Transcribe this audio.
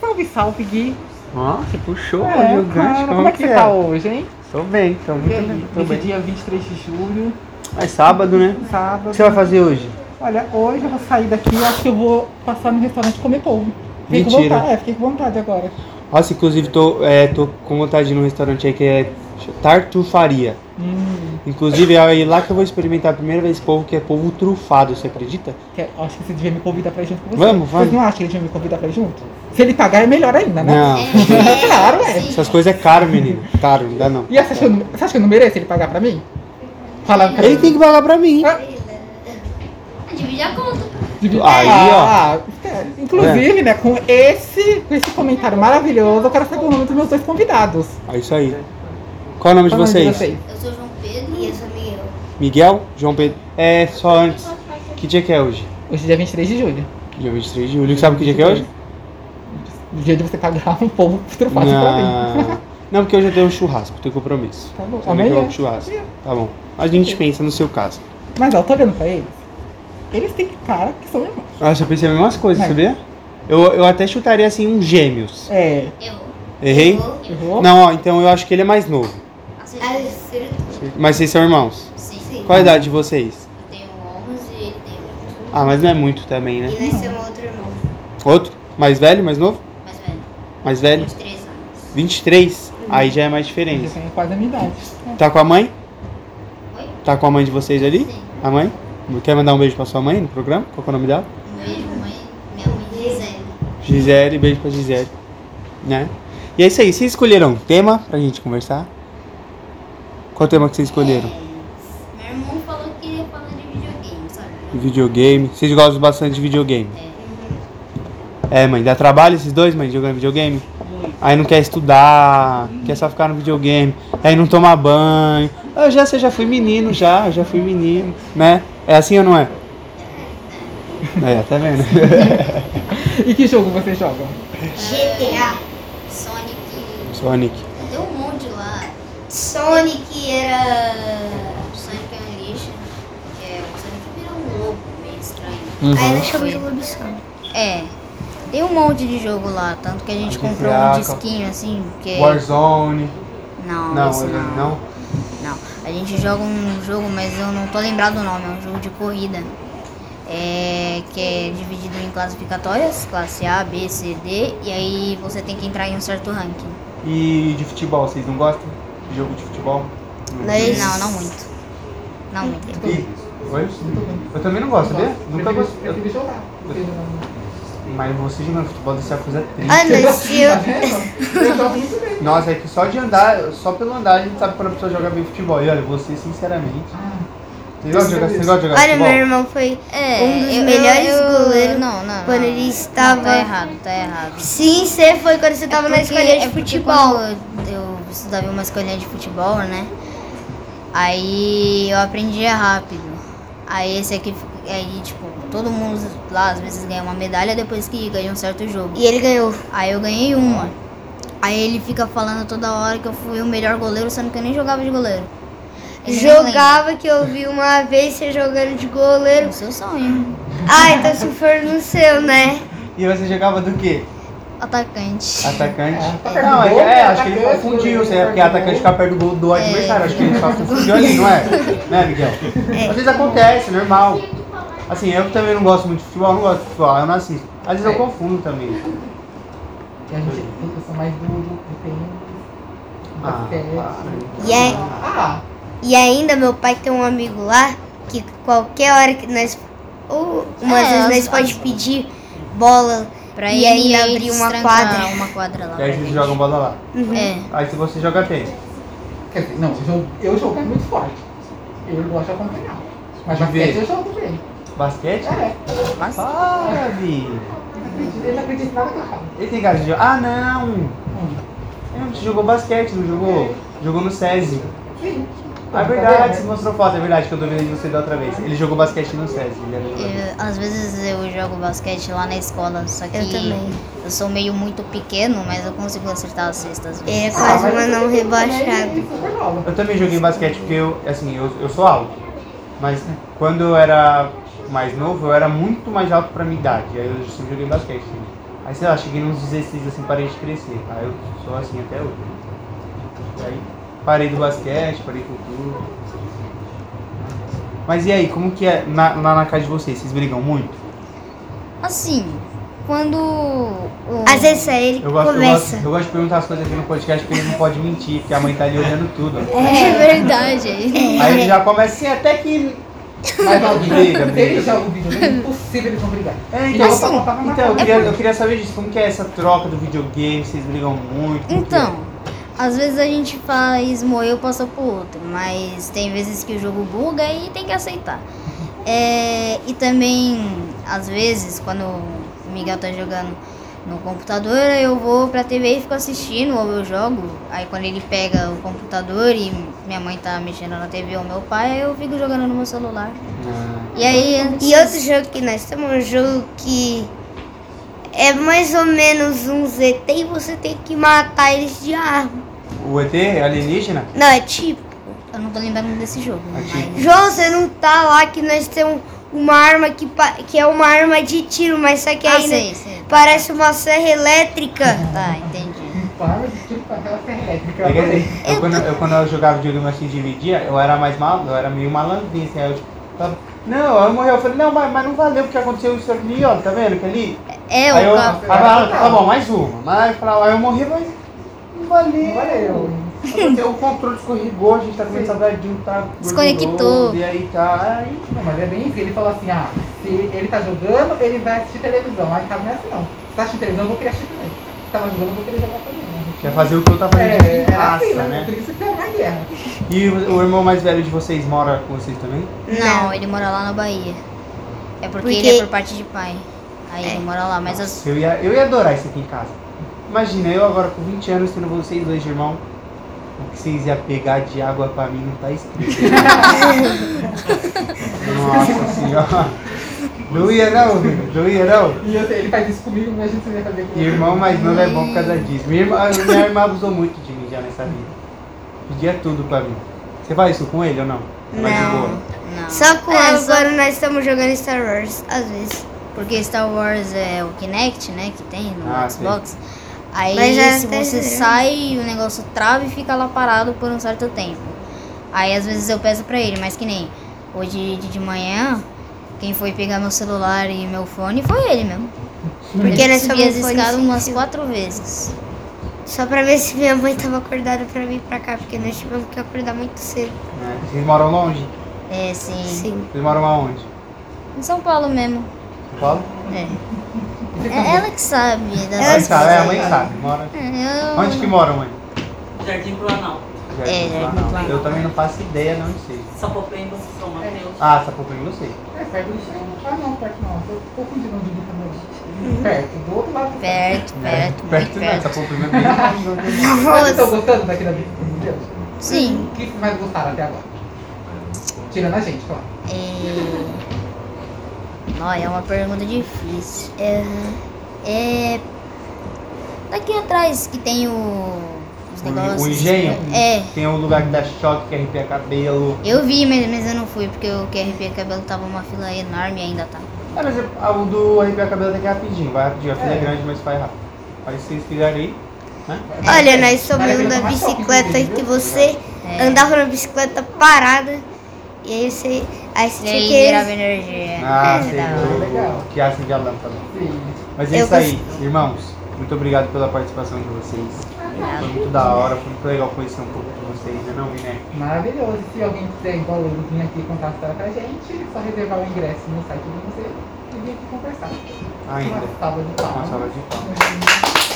Salve, salve, Gui. Ó, você puxou É, o gancho. cara, como é que você tá hoje, hein? Tô bem, tô muito aí, bem. Tô bem. dia 23 de julho, É sábado, né? O sábado. que você vai fazer hoje? Olha, hoje eu vou sair daqui e acho que eu vou passar no restaurante comer polvo. Fiquei com Mentira. vontade, é, fiquei com vontade agora. Nossa, inclusive tô, é, tô com vontade de ir num restaurante aí que é Tartufaria. Hum, Inclusive é aí lá que eu vou experimentar a primeira vez polvo, que é polvo trufado, você acredita? que- acho que você devia me convidar pra ir junto com você. Vamos, vamos. Vocês não acham que ele devia me convidar pra ir junto? Se ele pagar é melhor ainda, né? Não, claro, é. essas coisas é caro, menino. Caro, não dá não. E você acha, que eu não- você acha que eu não mereço ele pagar pra mim? Ele tem que pagar pra mim. Ah, Divide a conta. Aí, ó. Ah, é, Inclusive, né, com esse, com esse comentário maravilhoso, eu quero saber o nome dos meus dois convidados. É isso aí. Qual é o nome de Qual o nome vocês? Eu sou João Pedro e eu sou Miguel. Miguel? João Pedro? É, só antes. Que dia que é hoje? Hoje é dia 23 de julho. Dia 23 de julho. Sabe que dia que é hoje? O dia de você pagar um povo trufado pra mim. Não. Não, porque hoje eu tenho um churrasco, tenho compromisso. Tá bom. Amanhã. pro churrasco. Tá bom. A gente pensa no seu caso. Mas ó, eu tô olhando pra eles. Eles têm cara que são irmãos. Nossa, eu pensei as mesmas coisas, Mas- sabia? Eu, eu até chutaria assim um gêmeos. É. Eu. Errei? Eu. Errou? Não, ó, então eu acho que ele é mais novo. Acertou. Mas vocês são irmãos. Sim. Sim. Qual a idade de vocês? Eu tenho 11 e ele tem 8. Ah, mas não é muito também, né? E nós temos outro irmão. Outro? Mais velho, mais novo? Mais velho. Mais velho? 23 anos. 23? Aí já é mais Eles diferente. têm quase a minha idade. É. Tá com a mãe? Oi? Tá com a mãe de vocês ali? Sim. A mãe? Quer mandar um beijo pra sua mãe no programa? Qual que é o nome dela? Um beijo, mãe. Minha mãe Gisele. Gisele, beijo pra Gisele. Né? E é isso aí, vocês escolheram um tema pra gente conversar? Qual tema que vocês escolheram? Meu irmão falou que queria falar de videogame, sabe? Videogame. Vocês gostam bastante de videogame? É, mãe, dá trabalho esses dois, mãe, jogando videogame? Aí não quer estudar, quer só ficar no videogame, aí não toma banho. Eu já, você já fui menino, já, já fui menino, né? É assim ou não é? É, tá vendo? E que jogo vocês jogam? GTA. Sonic. Sonic. Tem um monte lá. Sonic era. Sonic Unleashed. Que é o Sonic vira um lobo meio estranho. Uhum. Aí ela chama de lobisomem. É. Tem um monte de jogo lá, tanto que a gente comprou um disquinho assim, porque. Warzone. Não, Não, esse não. não. Não. A gente joga um jogo, mas eu não tô lembrado do nome, é um jogo de corrida. É, que é dividido em classificatórias, classe A, B, C, D, e aí você tem que entrar em um certo ranking. E de futebol, vocês não gostam? De jogo de futebol? Não, não muito. Não muito. E- Oi? Eu também não gosto, sabia? Nunca gostei. Prefiro Mas você jogando futebol deve ser uma coisa triste. Ah, mas. Tá eu... Eu jogo muito bem. Nossa, é que só de andar, só pelo andar a gente sabe quando a pessoa joga bem futebol. E olha, você sinceramente. Você gosta de jogar, você gosta de jogar Olha, futebol? meu irmão foi É, um dos eu- melhores eu- goleiros Não, não, quando não. ele Não, estava. tá errado, tá errado. Sim, você foi quando você estava na Porque- escolinha de é futebol. Eu, eu estudava em uma escolinha de futebol, né? Aí eu aprendia rápido. Aí esse aqui, aí tipo, todo mundo lá às vezes ganha uma medalha depois que ganha um certo jogo. E ele ganhou. Aí eu ganhei uma. Aí ele fica falando toda hora que eu fui o melhor goleiro, sendo que eu nem jogava de goleiro. Ele Jogava que eu vi uma vez você jogando de goleiro. O seu sonho. Ah, então se for no seu, né? E você jogava do quê? Atacante. Atacante? É, não, é, gol, é, né? acho que ele confundiu, é porque perto do atacante gol. fica perto do, do adversário, acho que ele só confundiu ali, não é? Né, Miguel? Às vezes acontece, normal. Assim, eu que também não gosto muito de futebol, não gosto de futebol, eu não assisto. Às vezes eu É. confundo também. E a gente, eu sou mais do, do do Ah. E, aí- Ah, e ainda meu pai tem um amigo lá que qualquer hora que nós. Ou umas É, vezes nós pode pedir bola Pra e ele ainda abrir uma quadra. Uma quadra lá. E aí vocês gente. jogam bola lá. É. Aí se você joga tênis. quer dizer, não, eu jogo, eu jogo é muito forte. Eu gosto de acompanhar. Mas basquete eu jogo bem. Basquete? É, Mas Para, Vi. ele não acredita nada que eu falo. Ele tem cara de jogar. Ah, não! Você jogou basquete, não jogou? Jogou no SESI. Sim. Ah, é verdade, você mostrou foto, é verdade, que eu duvidei de você da outra vez. Ele jogou basquete no SESI. Ele. Eu- às vezes eu jogo basquete lá na escola, só que Eu também. eu sou meio muito pequeno, mas eu consigo acertar as cestas. às Ele é quase um anão você também rebaixado. é nova. Eu também joguei basquete porque eu, assim, eu, eu sou alto. Mas quando eu era mais novo, eu era muito mais alto pra minha idade. Aí eu sempre joguei basquete. assim. Aí sei lá, cheguei nos 16 assim, parei de crescer. Aí eu sou assim até hoje. E aí parei do basquete, parei com tudo. Mas e aí, como que é na, lá na casa de vocês? Vocês brigam muito? Assim, quando. o- Às vezes é ele que Eu gosto, eu, começa. gosto, eu gosto de perguntar as coisas aqui no podcast porque ele não pode mentir, porque a mãe tá ali olhando tudo. É verdade. Aí ele já começa assim, até que. Mas ó, Briga, briga. eles jogam videogame, é impossível eles vão brigar. É, então, eu assim, na então eu, queria, eu queria saber disso, como que é essa troca do videogame, vocês brigam muito? é? Então, às vezes a gente faz moer o passa pro outro, mas tem vezes que o jogo buga e tem que aceitar. É, e também, às vezes, quando o Miguel tá jogando no computador, eu vou pra TV e fico assistindo, ou eu jogo. Aí quando ele pega o computador e minha mãe tá mexendo na TV ou meu pai, eu fico jogando no meu celular. Ah, E aí, antes- E outro jogo que nós temos, um jogo que é mais ou menos um ZT e você tem que matar eles de arma. o ET alienígena? Não, é tipo. eu não tô lembrando desse jogo. Aqui. Mas... João, você não tá lá que nós temos uma arma que, que é uma arma de tiro, mas só que Ah, ainda sei, sei. Parece uma serra elétrica. Tá, entendi. Elétrica. É assim, eu, quando, eu, quando eu jogava videogame assim, dividia, eu era mais mal, eu era meio malandrinho, assim, eu tava, não, eu morri, eu falei, não, mas, mas não valeu, porque aconteceu isso ali, ó, tá vendo que ali? É, aí eu, o ah, ca- ah, tá bom, mais uma, mas eu falava, aí eu morri, mas não valeu. Não valeu. Aconteceu, O controle escorregou, a gente tá começando a juntar Desconectou. E aí tá, aí Não, mas é bem isso. Ele falou assim, ah, se ele tá jogando, ele vai assistir televisão. Aí cabe nessa não. Se tá assistindo televisão, eu vou querer assistir também. Se tava jogando, eu vou querer jogar também. né? quer fazer o que eu tava fazendo É, de é graça, assim, né? né? Por isso que é uma guerra. E o, o irmão mais velho de vocês mora com vocês também? Não, ele mora lá na Bahia. É porque, Porque- ele é por parte de pai. Aí É. ele mora lá, mas as... Eu ia, eu ia adorar isso aqui em casa. Imagina, eu agora com 20 anos tendo vocês dois de irmão. O que vocês iam pegar de água pra mim não tá escrito. Nossa senhora. Não ia não. Não ia não. E eu ele faz isso comigo, mas a gente vai fazer com E irmão mais novo é bom por causa disso. Minha irmã, minha irmã abusou muito de mim já nessa vida. Pedia tudo pra mim. Você faz isso com ele ou não? Não. Não. Só com É, só agora nós estamos jogando Star Wars, às vezes. Porque Star Wars é o Kinect, né, que tem no Ah, Xbox. Aí Mas já se você sai, o negócio trava e fica lá parado por um certo tempo. Aí às vezes eu peço pra ele, mas que nem hoje de, manhã, quem foi pegar meu celular e meu fone foi ele mesmo. Porque ele nós subiu as escadas umas quatro vezes. Só pra ver se minha mãe tava acordada pra vir pra cá, porque nós tivemos que acordar muito cedo. É. Vocês moram longe? É, sim. Sim. Vocês moram aonde? Em São Paulo mesmo. São Paulo? É. É ela que sabe das A mãe sabe, é, a mãe sabe. Mora... É, eu- Onde que mora, mãe? Jardim Planalto. Jardim É, Jardim. Eu também não faço ideia, não sei. Sapopemba, São Mateus. Ah, Sapopemba eu sei. É, perto do chão. Ah, não, perto não. Tô confundindo onde ele também. Perto, do outro lado. do Perto, perto, perto muito não, perto. Sapopemba é bem. Mas vocês estão gostando daqui da vida de Deus? Sim. O que mais gostaram até agora? Tirando a gente, claro. É... Não, é uma pergunta difícil. É... é... Daqui atrás que tem o... os O- negócios... o engenho? É. Tem um lugar que dá choque, que arrepia cabelo. Eu vi, mas, mas eu não fui, porque o QRP Cabelo tava uma fila enorme e ainda tá. Ah, mas ah, o do arrepiar cabelo tem que ir rapidinho. Vai rapidinho. A fila é É. grande, mas faz rápido. Aí se vocês fizerem aí, né? Olha, nós somos da bicicleta que você É. andava na bicicleta parada. E aí você. Aí você E aí virava que. energia. Ah, É, hora. o- Legal. Que acende a lâmpada. Sim. Mas é Eu isso aí, irmãos. Muito obrigado pela participação de vocês. Foi muito da hora, foi muito legal conhecer um pouco de vocês, né não, Viné? Maravilhoso. Se alguém quiser, igual eu, vir aqui contar a história pra gente, é só reservar o ingresso no site do museu e vir aqui conversar. Ainda. Uma salva de palmas. Uma salva de palmas.